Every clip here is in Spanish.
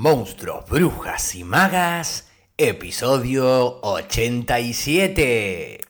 Monstruos, Brujas y Magas, episodio 87.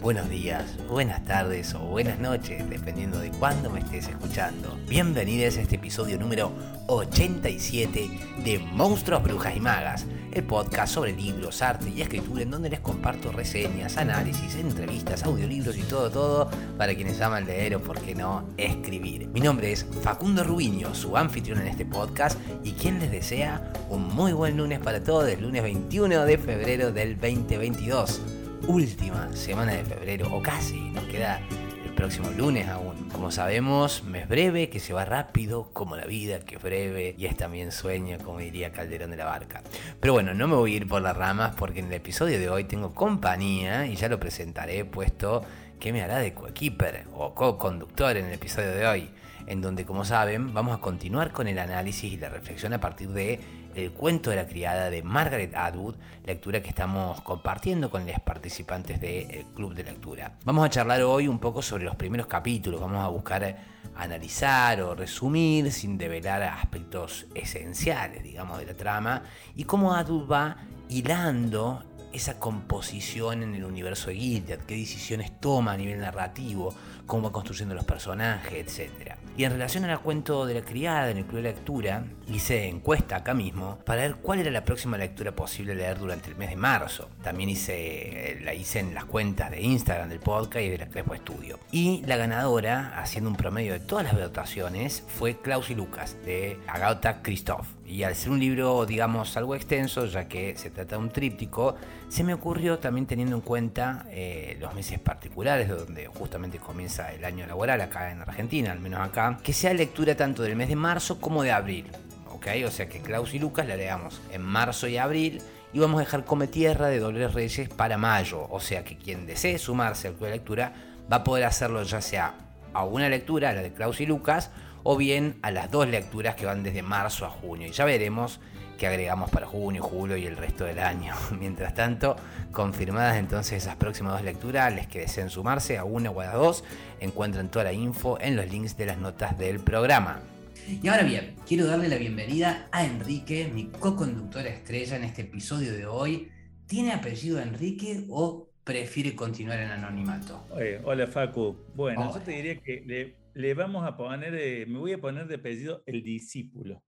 buenos días, buenas tardes o buenas noches, dependiendo de cuándo me estés escuchando. Bienvenidos a este episodio número 87 de Monstruos, Brujas y Magas, el podcast sobre libros, arte y escritura en donde les comparto reseñas, análisis, entrevistas, audiolibros y todo, todo para quienes aman leer o, por qué no, escribir. Mi nombre es Facundo Rubiño, su anfitrión en este podcast y quien les desea un muy buen lunes para todos, el lunes 21 de febrero del 2022 última semana de febrero, o casi, nos queda el próximo lunes aún. Como sabemos, mes breve que se va rápido, como la vida que es breve y es también sueño, como diría Calderón de la Barca. Pero bueno, no me voy a ir por las ramas porque en el episodio de hoy tengo compañía y ya lo presentaré puesto que me hará de coequiper o co-conductor en el episodio de hoy, en donde como saben vamos a continuar con el análisis y la reflexión a partir de el cuento de la criada de Margaret Atwood, lectura que estamos compartiendo con los participantes del club de lectura. Vamos a charlar hoy un poco sobre los primeros capítulos, vamos a buscar analizar o resumir sin develar aspectos esenciales, digamos, de la trama y cómo Atwood va hilando esa composición en el universo de Gilead, qué decisiones toma a nivel narrativo, cómo va construyendo los personajes, etc. Y en relación al cuento de la criada en el club de lectura, hice encuesta acá mismo para ver cuál era la próxima lectura posible leer durante el mes de marzo. También hice, la hice en las cuentas de Instagram del podcast y de la Crespo Estudio. Y la ganadora, haciendo un promedio de todas las votaciones, fue Klaus y Lucas, de Agatha Christoph. Y al ser un libro, digamos, algo extenso, ya que se trata de un tríptico, se me ocurrió también teniendo en cuenta eh, los meses particulares, donde justamente comienza el año laboral acá en Argentina, al menos acá, que sea lectura tanto del mes de marzo como de abril. ¿Ok? O sea que Klaus y Lucas la leamos en marzo y abril y vamos a dejar Come Tierra de Dolores Reyes para mayo. O sea que quien desee sumarse al club lectura va a poder hacerlo ya sea a una lectura, la de Klaus y Lucas, o bien a las dos lecturas que van desde marzo a junio. Y ya veremos qué agregamos para junio, julio y el resto del año. Mientras tanto, confirmadas entonces esas próximas dos lecturas, les que deseen sumarse a una o a las dos, encuentran toda la info en los links de las notas del programa. Y ahora bien, quiero darle la bienvenida a Enrique, mi co-conductora estrella en este episodio de hoy. ¿Tiene apellido Enrique o prefiere continuar en anonimato? hola Facu. Bueno, yo te diría que le, vamos a poner, eh, me voy a poner de apellido el discípulo.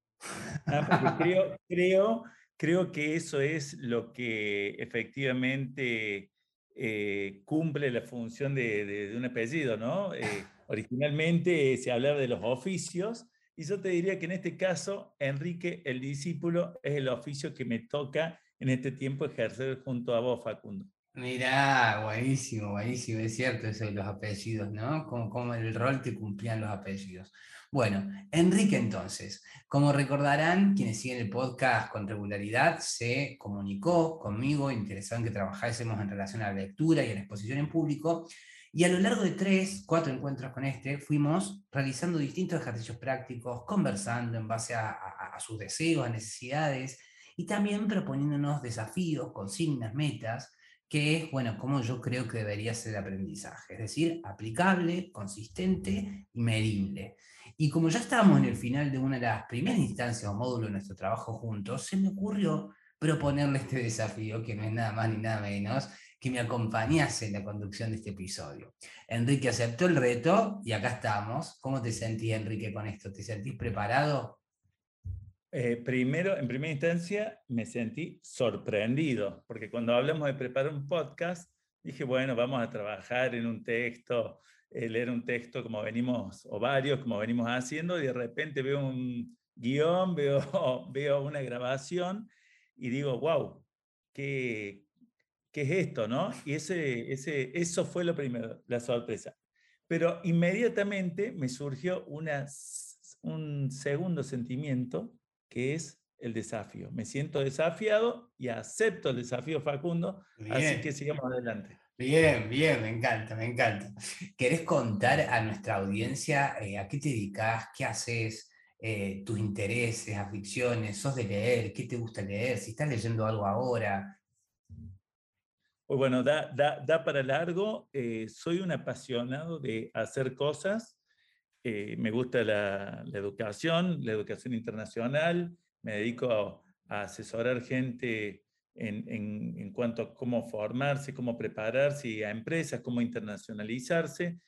Ah, creo, creo, creo que eso es lo que efectivamente eh, cumple la función de, un apellido, ¿no? Eh, originalmente se hablaba de los oficios y yo te diría que en este caso, Enrique, el discípulo, es el oficio que me toca en este tiempo ejercer junto a vos, Facundo. Mirá, buenísimo, buenísimo, es cierto eso de los apellidos, ¿no? Como, como el rol que cumplían los apellidos. Bueno, Enrique entonces, como recordarán, quienes siguen el podcast con regularidad, se comunicó conmigo, interesado en que trabajásemos en relación a la lectura y a la exposición en público, y a lo largo de tres, cuatro encuentros con este, fuimos realizando distintos ejercicios prácticos, conversando en base a, a sus deseos, a necesidades, y también proponiéndonos desafíos, consignas, metas, que es, bueno, como yo creo que debería ser el aprendizaje, es decir, aplicable, consistente y medible. Y como ya estábamos en el final de una de las primeras instancias o módulos de nuestro trabajo juntos, se me ocurrió proponerle este desafío, que no es nada más ni nada menos que me acompañase en la conducción de este episodio. Enrique aceptó el reto y acá estamos. ¿Cómo te sentís, Enrique, con esto? ¿Te sentís preparado? Eh, primero, en primera instancia, me sentí sorprendido, porque cuando hablamos de preparar un podcast, dije, bueno, vamos a trabajar en un texto, eh, leer un texto como venimos, o varios, como venimos haciendo, y de repente veo un guion, veo, veo una grabación y digo, wow, qué, ¿qué es esto? ¿no? Y ese, ese, eso fue lo primero, la sorpresa. Pero inmediatamente me surgió una, un segundo sentimiento que es el desafío. Me siento desafiado y acepto el desafío Facundo, así que sigamos adelante. Bien, bien, me encanta, me encanta. ¿Querés contar a nuestra audiencia eh, a qué te dedicas, qué haces, eh, tus intereses, aficiones, sos de leer, qué te gusta leer, si estás leyendo algo ahora? Pues bueno, da, da, para largo. Eh, soy un apasionado de hacer cosas. Me gusta la, educación, la educación internacional. Me dedico a asesorar gente en, cuanto a cómo formarse, cómo prepararse, a empresas, cómo internacionalizarse.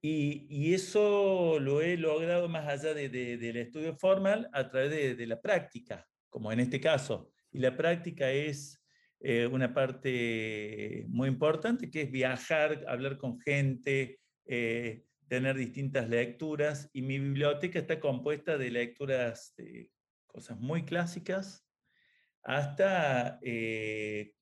Y, eso lo he logrado más allá de, del estudio formal a través de, la práctica, como en este caso. Y la práctica es eh, una parte muy importante, que es viajar, hablar con gente, eh, tener distintas lecturas. Y mi biblioteca está compuesta de lecturas de cosas muy clásicas, hasta eh,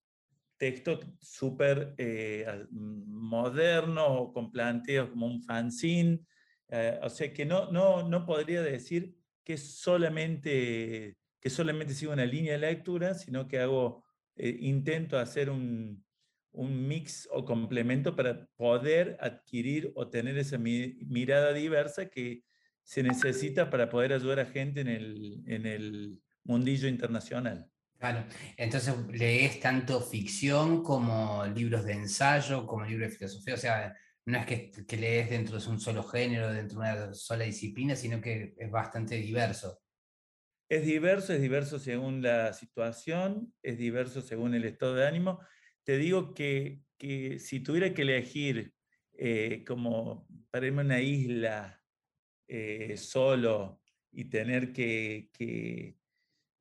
textos súper eh, modernos con planteos como un fanzine. Eh, o sea que no, no, no podría decir que solamente, que solamente sigo una línea de lectura, sino que hago, intento hacer un, un, mix o complemento para poder adquirir o tener esa mirada diversa que se necesita para poder ayudar a gente en el, en el mundillo internacional. Claro, entonces lees tanto ficción como libros de ensayo, como libros de filosofía, o sea, no es que, que, lees dentro de un solo género, dentro de una sola disciplina, sino que es bastante diverso. Es diverso, es diverso según la situación, es diverso según el estado de ánimo. Te digo que, que si tuviera que elegir eh, como para irme a una isla eh, solo y tener que, que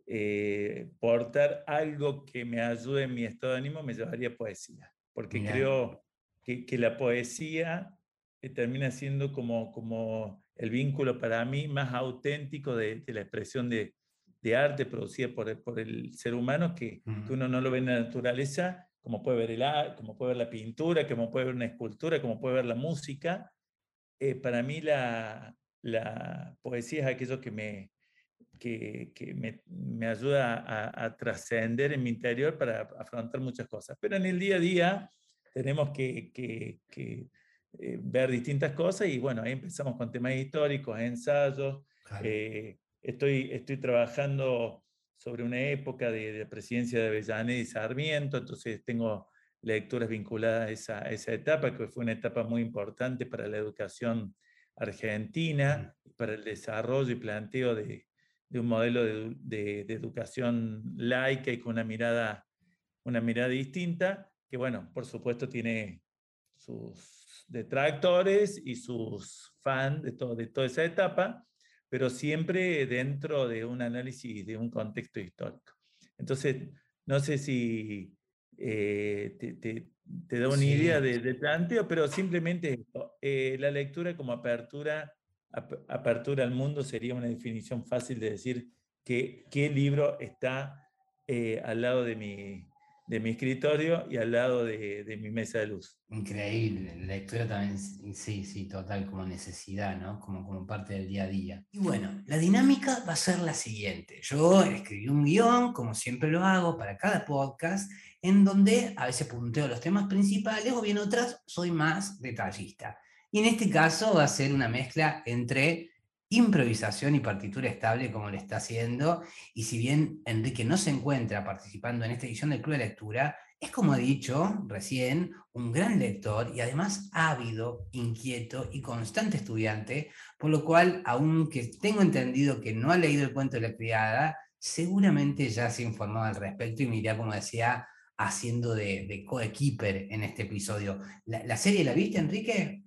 eh, portar algo que me ayude en mi estado de ánimo, me llevaría poesía, porque creo que, que, la poesía eh, termina siendo como, como el vínculo para mí más auténtico de, la expresión de, de, arte producida por, por el ser humano, que, que, uno no lo ve en la naturaleza, como puede ver el como puede ver la pintura, como puede ver una escultura, como puede ver la música. Eh, para mí la, la poesía es aquello que me, que, que me, me, ayuda a, a trascender en mi interior para afrontar muchas cosas. Pero en el día a día tenemos que, que, que eh, ver distintas cosas y bueno, ahí empezamos con temas históricos, ensayos. Eh, estoy, estoy trabajando sobre una época de, la presidencia de Avellaneda y Sarmiento, entonces tengo lecturas vinculadas a esa, a esa etapa, que fue una etapa muy importante para la educación argentina, para el desarrollo y planteo de, de un modelo de, educación laica y con una mirada, una mirada distinta, que bueno, por supuesto tiene sus detractores y sus fans de, todo, de toda esa etapa, pero siempre dentro de un análisis de un contexto histórico. Entonces, no sé si eh, te, da una idea de planteo, pero simplemente eh, la lectura como apertura apertura al mundo sería una definición fácil de decir que, qué libro está eh, al lado de mi, de mi escritorio y al lado de, de, mi mesa de luz. Increíble, la lectura también, sí, sí, total, como necesidad, ¿no? Como, como parte del día a día. Y bueno, la dinámica va a ser la siguiente. Yo escribí un guion, como siempre lo hago, para cada podcast, en donde a veces punteo los temas principales o bien otras soy más detallista. Y en este caso va a ser una mezcla entre improvisación y partitura estable como le está haciendo. Y si bien Enrique no se encuentra participando en esta edición del Club de Lectura, es como he dicho recién, un gran lector y además ávido, inquieto y constante estudiante, por lo cual, aunque tengo entendido que no ha leído el cuento de la criada, seguramente ya se ha informado al respecto y me irá, como decía, haciendo de, de coequiper en este episodio. ¿La, ¿La serie la viste, Enrique?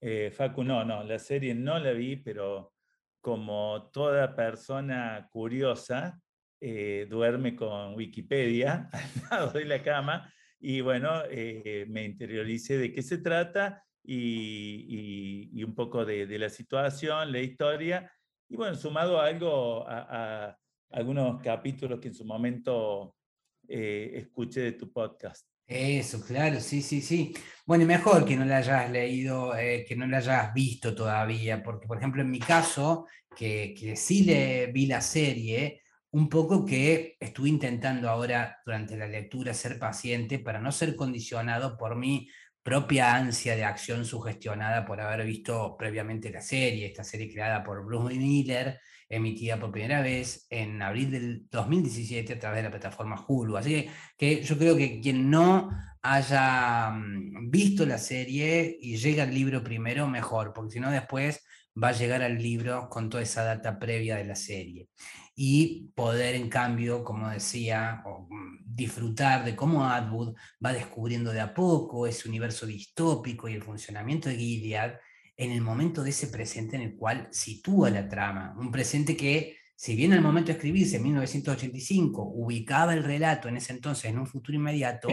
Eh, Facu, no, no, la serie no la vi, pero como toda persona curiosa, eh, duerme con Wikipedia al lado de la cama y bueno, eh, me interioricé de qué se trata y, un poco de, la situación, la historia y bueno, sumado a algo, a, algunos capítulos que en su momento escuché de tu podcast. Eso, claro, sí, sí, sí. Bueno, mejor que no la hayas leído, eh, que no la hayas visto todavía, porque por ejemplo en mi caso, que, que sí le vi la serie, un poco que estuve intentando ahora durante la lectura ser paciente para no ser condicionado por mi propia ansia de acción sugestionada por haber visto previamente la serie, esta serie creada por Bruce Miller, emitida por primera vez en abril del 2017 a través de la plataforma Hulu. Así que, yo creo que quien no haya mm, visto la serie y llega al libro primero, mejor, porque si no después va a llegar al libro con toda esa data previa de la serie. Y poder, en cambio, como decía, mm, disfrutar de cómo Atwood va descubriendo de a poco ese universo distópico y el funcionamiento de Gilead en el momento de ese presente en el cual sitúa la trama. Un presente que, si bien al momento de escribirse en 1985 ubicaba el relato en ese entonces en un futuro inmediato,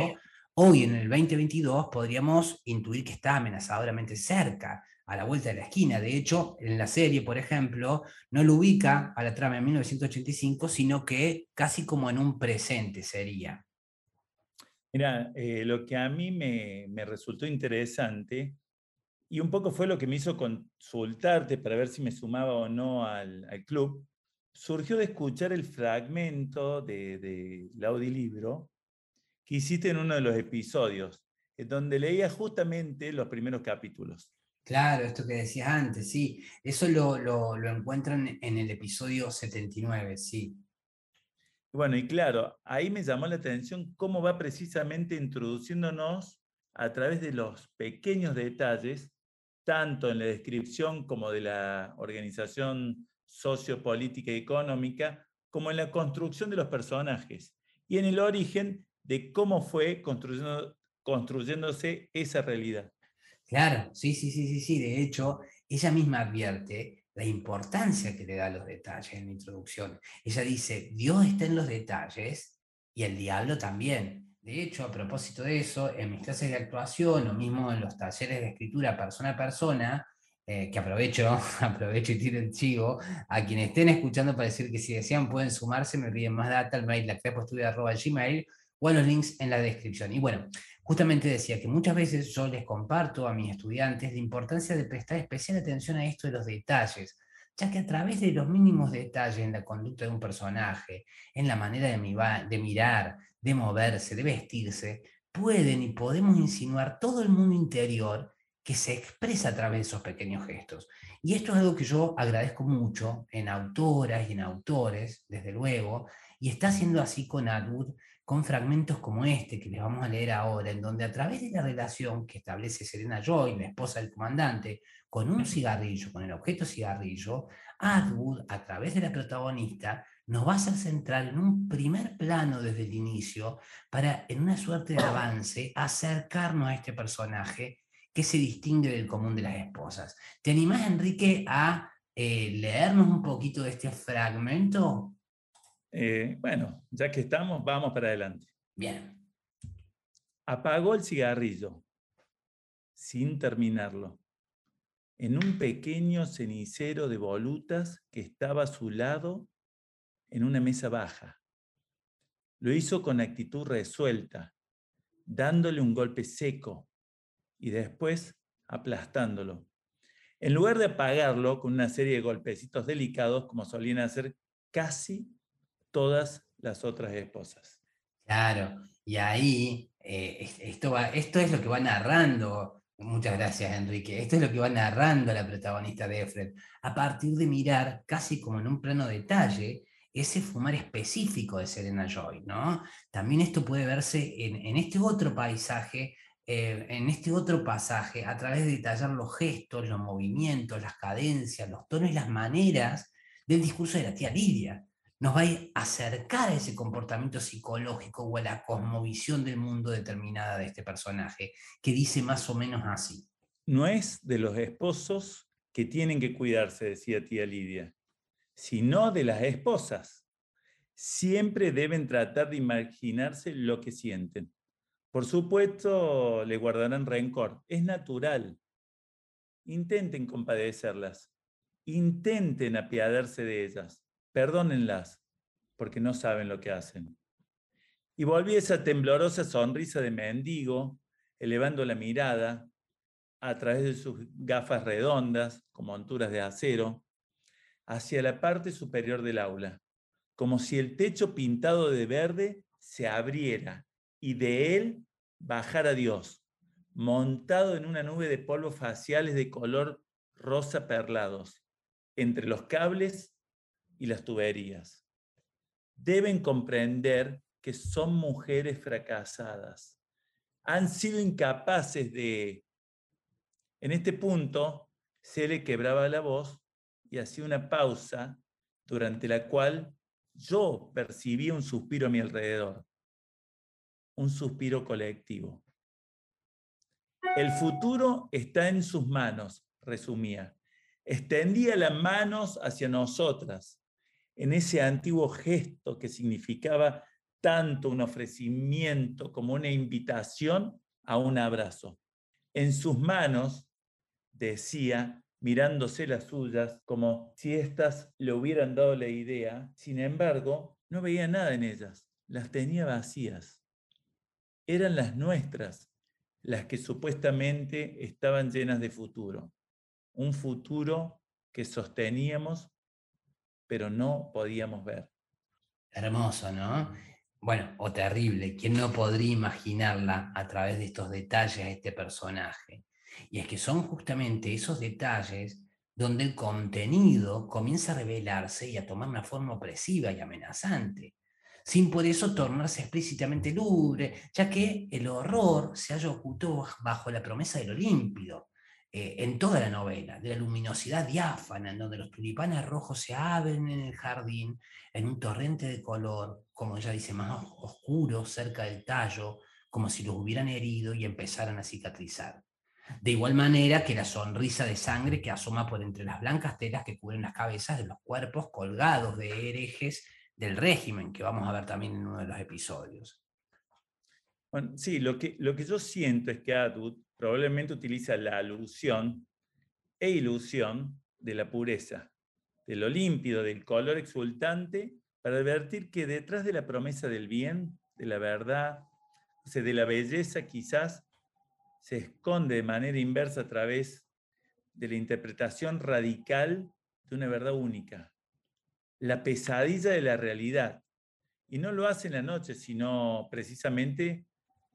hoy en el 2022 podríamos intuir que está amenazadoramente cerca, a la vuelta de la esquina. De hecho, en la serie, por ejemplo, no lo ubica a la trama en 1985, sino que casi como en un presente sería. Mira, eh, lo que a mí me, me resultó interesante y un poco fue lo que me hizo consultarte para ver si me sumaba o no al, club, surgió de escuchar el fragmento del de, de audiolibro que hiciste en uno de los episodios, en donde leía justamente los primeros capítulos. Claro, esto que decías antes, sí. Eso lo, lo, lo encuentran en el episodio 79, sí. Bueno, y claro, ahí me llamó la atención cómo va precisamente introduciéndonos a través de los pequeños detalles tanto en la descripción como de la organización sociopolítica y económica, como en la construcción de los personajes y en el origen de cómo fue construyendo, construyéndose esa realidad. Claro, sí, sí, sí, sí, sí. De hecho, ella misma advierte la importancia que le da a los detalles en la introducción. Ella dice, Dios está en los detalles y el diablo también. De hecho, a propósito de eso, en mis clases de actuación o mismo en los talleres de escritura persona a persona, eh, que aprovecho, aprovecho y tiro el chivo, a quienes estén escuchando para decir que si desean pueden sumarse, me piden más data al mail gmail o a los links en la descripción. Y bueno, justamente decía que muchas veces yo les comparto a mis estudiantes la importancia de prestar especial atención a esto de los detalles, ya que a través de los mínimos detalles en la conducta de un personaje, en la manera de, mirar, de moverse, de vestirse, pueden y podemos insinuar todo el mundo interior que se expresa a través de esos pequeños gestos. Y esto es algo que yo agradezco mucho en autoras y en autores, desde luego, y está haciendo así con Atwood, con fragmentos como este que les vamos a leer ahora, en donde a través de la relación que establece Serena Joy, la esposa del comandante, con un cigarrillo, con el objeto cigarrillo, Atwood, a través de la protagonista, nos va a hacer centrar en un primer plano desde el inicio para, en una suerte de avance, acercarnos a este personaje que se distingue del común de las esposas. ¿Te animás, Enrique, a eh, leernos un poquito de este fragmento? Eh, bueno, ya que estamos, vamos para adelante. Bien. Apagó el cigarrillo sin terminarlo en un pequeño cenicero de volutas que estaba a su lado en una mesa baja. Lo hizo con actitud resuelta, dándole un golpe seco y después aplastándolo. En lugar de apagarlo con una serie de golpecitos delicados como solían hacer casi todas las otras esposas. Claro, y ahí eh, esto, va, esto es lo que va narrando. Muchas gracias, Enrique. Esto es lo que va narrando la protagonista de Efred, a partir de mirar casi como en un plano detalle ese fumar específico de Serena Joy, ¿no? También esto puede verse en, este otro paisaje, eh, en este otro pasaje, a través de detallar los gestos, los movimientos, las cadencias, los tonos y las maneras del discurso de la tía Lidia. Nos va a acercar a ese comportamiento psicológico o a la cosmovisión del mundo determinada de este personaje, que dice más o menos así. No es de los esposos que tienen que cuidarse, decía tía Lidia sino de las esposas. Siempre deben tratar de imaginarse lo que sienten. Por supuesto, le guardarán rencor. Es natural. Intenten compadecerlas. Intenten apiadarse de ellas. Perdónenlas, porque no saben lo que hacen. Y volví esa temblorosa sonrisa de mendigo, elevando la mirada a través de sus gafas redondas, con monturas de acero, hacia la parte superior del aula, como si el techo pintado de verde se abriera y de él bajara Dios, montado en una nube de polvos faciales de color rosa perlados, entre los cables y las tuberías. Deben comprender que son mujeres fracasadas. Han sido incapaces de... En este punto, se le quebraba la voz y hacía una pausa durante la cual yo percibía un suspiro a mi alrededor, un suspiro colectivo. El futuro está en sus manos, resumía. Extendía las manos hacia nosotras, en ese antiguo gesto que significaba tanto un ofrecimiento como una invitación a un abrazo. En sus manos, decía, mirándose las suyas como si éstas le hubieran dado la idea, sin embargo, no veía nada en ellas, las tenía vacías. Eran las nuestras, las que supuestamente estaban llenas de futuro. Un futuro que sosteníamos, pero no podíamos ver. Hermoso, ¿no? Bueno, o terrible. ¿Quién no podría imaginarla a través de estos detalles de este personaje? Y es que son justamente esos detalles donde el contenido comienza a revelarse y a tomar una forma opresiva y amenazante sin por eso tornarse explícitamente lúgubre, ya que el horror se halla oculto bajo la promesa de lo límpido, eh, en toda la novela, de la luminosidad diáfana, en donde los tulipanes rojos se abren en el jardín, en un torrente de color, como ella dice, más oscuro cerca del tallo, como si los hubieran herido y empezaran a cicatrizar. De igual manera que la sonrisa de sangre que asoma por entre las blancas telas que cubren las cabezas de los cuerpos colgados de herejes del régimen, que vamos a ver también en uno de los episodios. Bueno, sí, lo que, lo que yo siento es que Atwood probablemente utiliza la alusión e ilusión de la pureza, de lo límpido, del color exultante, para advertir que detrás de la promesa del bien, de la verdad, o sea, de la belleza quizás, se esconde de manera inversa a través de la interpretación radical de una verdad única, la pesadilla de la realidad. Y no lo hace en la noche, sino precisamente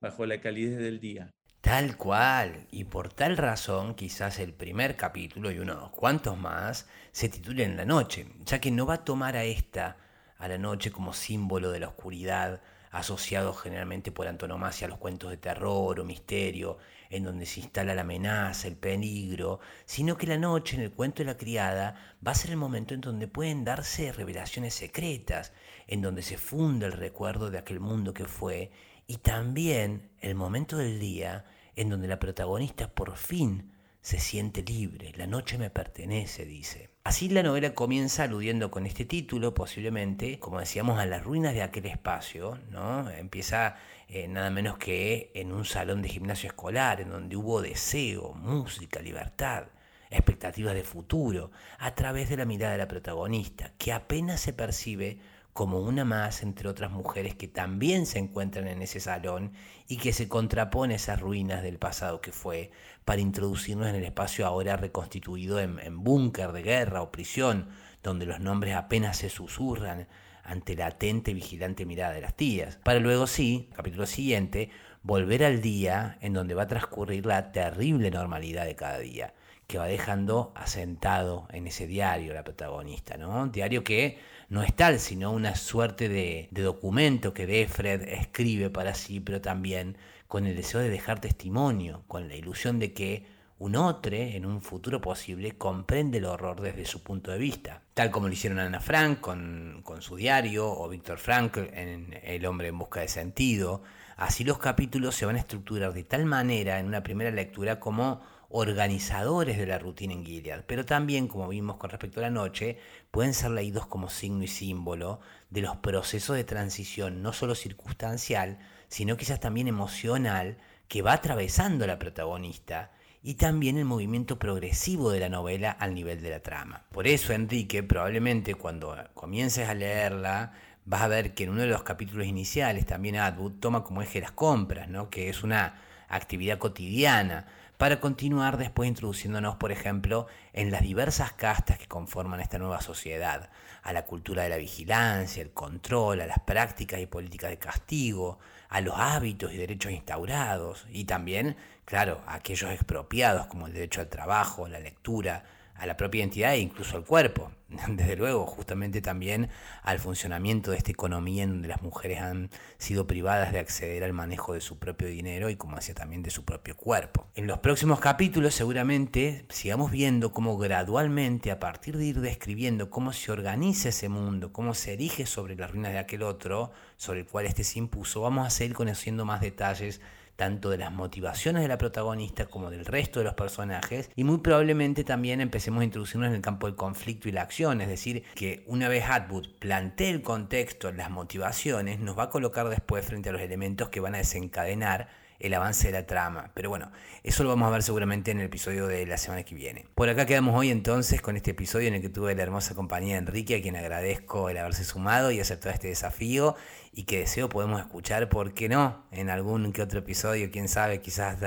bajo la calidez del día. Tal cual, y por tal razón quizás el primer capítulo y unos cuantos más se titulen La Noche, ya que no va a tomar a esta, a la noche, como símbolo de la oscuridad, asociado generalmente por antonomasia a los cuentos de terror o misterio, en donde se instala la amenaza, el peligro, sino que la noche en el cuento de la criada va a ser el momento en donde pueden darse revelaciones secretas, en donde se funda el recuerdo de aquel mundo que fue, y también el momento del día en donde la protagonista por fin se siente libre, la noche me pertenece, dice. Así la novela comienza aludiendo con este título, posiblemente, como decíamos, a las ruinas de aquel espacio, ¿no? Empieza eh, nada menos que en un salón de gimnasio escolar, en donde hubo deseo, música, libertad, expectativas de futuro, a través de la mirada de la protagonista, que apenas se percibe como una más entre otras mujeres que también se encuentran en ese salón y que se contrapone a esas ruinas del pasado que fue para introducirnos en el espacio ahora reconstituido en, en búnker de guerra o prisión, donde los nombres apenas se susurran ante la atenta y vigilante mirada de las tías, para luego sí, capítulo siguiente, volver al día en donde va a transcurrir la terrible normalidad de cada día, que va dejando asentado en ese diario la protagonista, ¿no? Diario que no es tal, sino una suerte de, documento que Defred escribe para sí, pero también con el deseo de dejar testimonio, con la ilusión de que un otro, en un futuro posible, comprende el horror desde su punto de vista, tal como lo hicieron Ana Frank con, su diario o Víctor Frankl en El hombre en busca de sentido. Así los capítulos se van a estructurar de tal manera en una primera lectura como organizadores de la rutina en Gilead, pero también, como vimos con respecto a la noche, pueden ser leídos como signo y símbolo de los procesos de transición, no solo circunstancial, sino quizás también emocional, que va atravesando la protagonista, y también el movimiento progresivo de la novela al nivel de la trama. Por eso, Enrique, probablemente cuando comiences a leerla, vas a ver que en uno de los capítulos iniciales también Atwood toma como eje las compras, ¿no? que es una actividad cotidiana, para continuar después introduciéndonos, por ejemplo, en las diversas castas que conforman esta nueva sociedad, a la cultura de la vigilancia, el control, a las prácticas y políticas de castigo, a los hábitos y derechos instaurados, y también, claro, a aquellos expropiados como el derecho al trabajo, la lectura, a la propia identidad e incluso al cuerpo. Desde luego, justamente también al funcionamiento de esta economía en donde las mujeres han sido privadas de acceder al manejo de su propio dinero y como decía también de su propio cuerpo. En los próximos capítulos seguramente sigamos viendo cómo gradualmente a partir de ir describiendo cómo se organiza ese mundo, cómo se erige sobre las ruinas de aquel otro, sobre el cual este se impuso, vamos a seguir conociendo más detalles tanto de las motivaciones de la protagonista como del resto de los personajes y muy probablemente también empecemos a introducirnos en el campo del conflicto y la acción, es decir, que una vez Atwood plantee el contexto, las motivaciones, nos va a colocar después frente a los elementos que van a desencadenar el avance de la trama. Pero bueno, eso lo vamos a ver seguramente en el episodio de la semana que viene. Por acá quedamos hoy entonces con este episodio en el que tuve la hermosa compañía de Enrique, a quien agradezco el haberse sumado y aceptado este desafío y que deseo podemos escuchar, ¿por qué no? En algún que otro episodio, quién sabe, quizás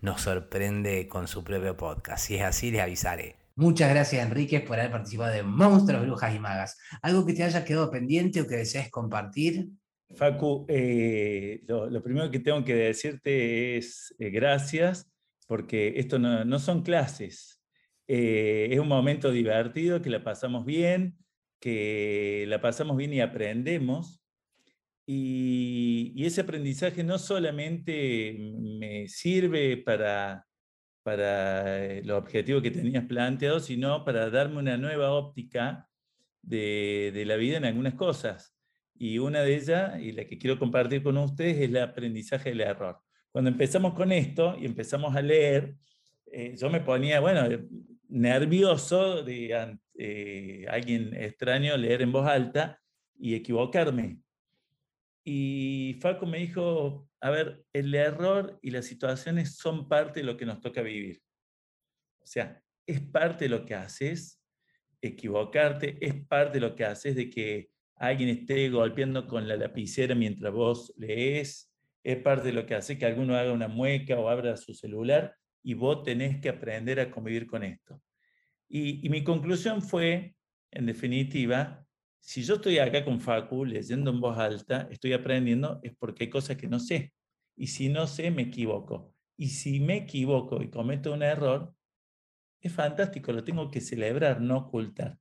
nos sorprende con su propio podcast. Si es así, les avisaré. Muchas gracias Enrique por haber participado de Monstruos, Brujas y Magas. ¿Algo que te haya quedado pendiente o que desees compartir? Facu, eh, lo, primero que tengo que decirte es eh, gracias, porque esto no, son clases. Eh, es un momento divertido, que la pasamos bien, que la pasamos bien y aprendemos. Y, ese aprendizaje no solamente me sirve para, para los objetivos que tenías planteados, sino para darme una nueva óptica de, de la vida en algunas cosas y una de ellas, y la que quiero compartir con ustedes, es el aprendizaje del error. Cuando empezamos con esto y empezamos a leer, eh, yo me ponía, bueno, nervioso de eh, alguien extraño leer en voz alta y equivocarme. Y Faco me dijo, a ver, el error y las situaciones son parte de lo que nos toca vivir. O sea, es parte de lo que haces, equivocarte, es parte de lo que haces de que alguien esté golpeando con la lapicera mientras vos lees, es parte de lo que hace que alguno haga una mueca o abra su celular y vos tenés que aprender a convivir con esto. Y, mi conclusión fue, en definitiva, si yo estoy acá con Facu leyendo en voz alta, estoy aprendiendo, es porque hay cosas que no sé. Y si no sé, me equivoco. Y si me equivoco y cometo un error, es fantástico, lo tengo que celebrar, no ocultar.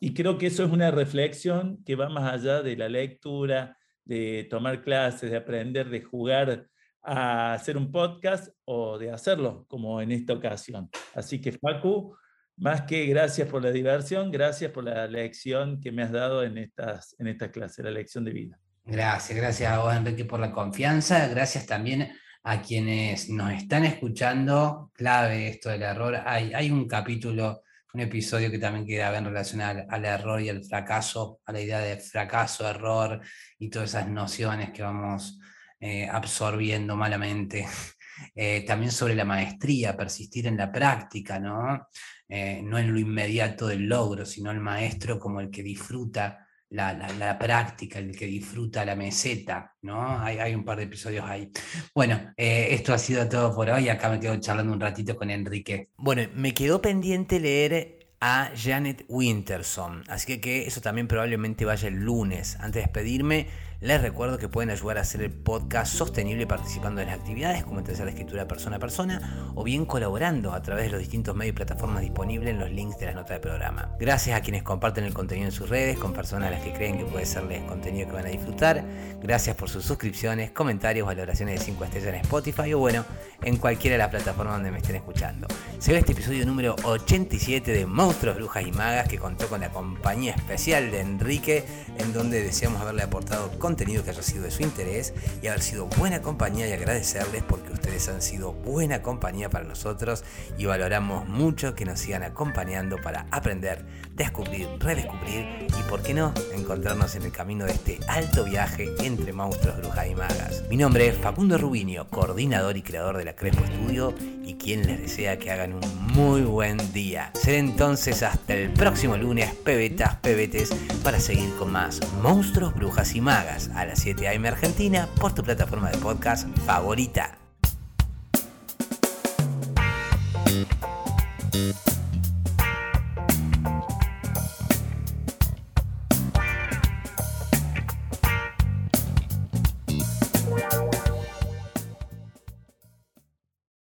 Y creo que eso es una reflexión que va más allá de la lectura, de tomar clases, de aprender, de jugar a hacer un podcast o de hacerlo, como en esta ocasión. Así que, Facu, más que gracias por la diversión, gracias por la lección que me has dado en estas, en esta clase, la lección de vida. Gracias, gracias a vos, Enrique, por la confianza. Gracias también a quienes nos están escuchando. Clave esto del error. Hay, hay un capítulo un episodio que también queda en relación al, error y al fracaso, a la idea de fracaso, error y todas esas nociones que vamos eh, absorbiendo malamente. Eh, también sobre la maestría, persistir en la práctica, ¿no? Eh, no en lo inmediato del logro, sino el maestro como el que disfruta la, práctica, el que disfruta la meseta, ¿no? Hay, hay un par de episodios ahí. Bueno, eh, esto ha sido todo por hoy. Acá me quedo charlando un ratito con Enrique. Bueno, me quedó pendiente leer a Janet Winterson, así que, que eso también probablemente vaya el lunes. Antes de despedirme, les recuerdo que pueden ayudar a hacer el podcast sostenible participando en las actividades como en la escritura persona a persona o bien colaborando a través de los distintos medios y plataformas disponibles en los links de las notas del programa. Gracias a quienes comparten el contenido en sus redes con personas a las que creen que puede serles contenido que van a disfrutar. Gracias por sus suscripciones, comentarios, valoraciones de 5 estrellas en Spotify o bueno, en cualquiera de las plataformas donde me estén escuchando. Se ve este episodio número 87 de Monstruos, Brujas y Magas que contó con la compañía especial de Enrique en donde deseamos haberle aportado contenido que haya sido de su interés y haber sido buena compañía y agradecerles porque ustedes han sido buena compañía para nosotros y valoramos mucho que nos sigan acompañando para aprender, descubrir, redescubrir y, por qué no, encontrarnos en el camino de este alto viaje entre monstruos, brujas y magas. Mi nombre es Facundo Rubinio, coordinador y creador de la Crespo Studio y quien les desea que hagan un muy buen día. Seré entonces hasta el próximo lunes, pebetas, pebetes, para seguir con más monstruos, brujas y magas a las 7 am Argentina por tu plataforma de podcast favorita.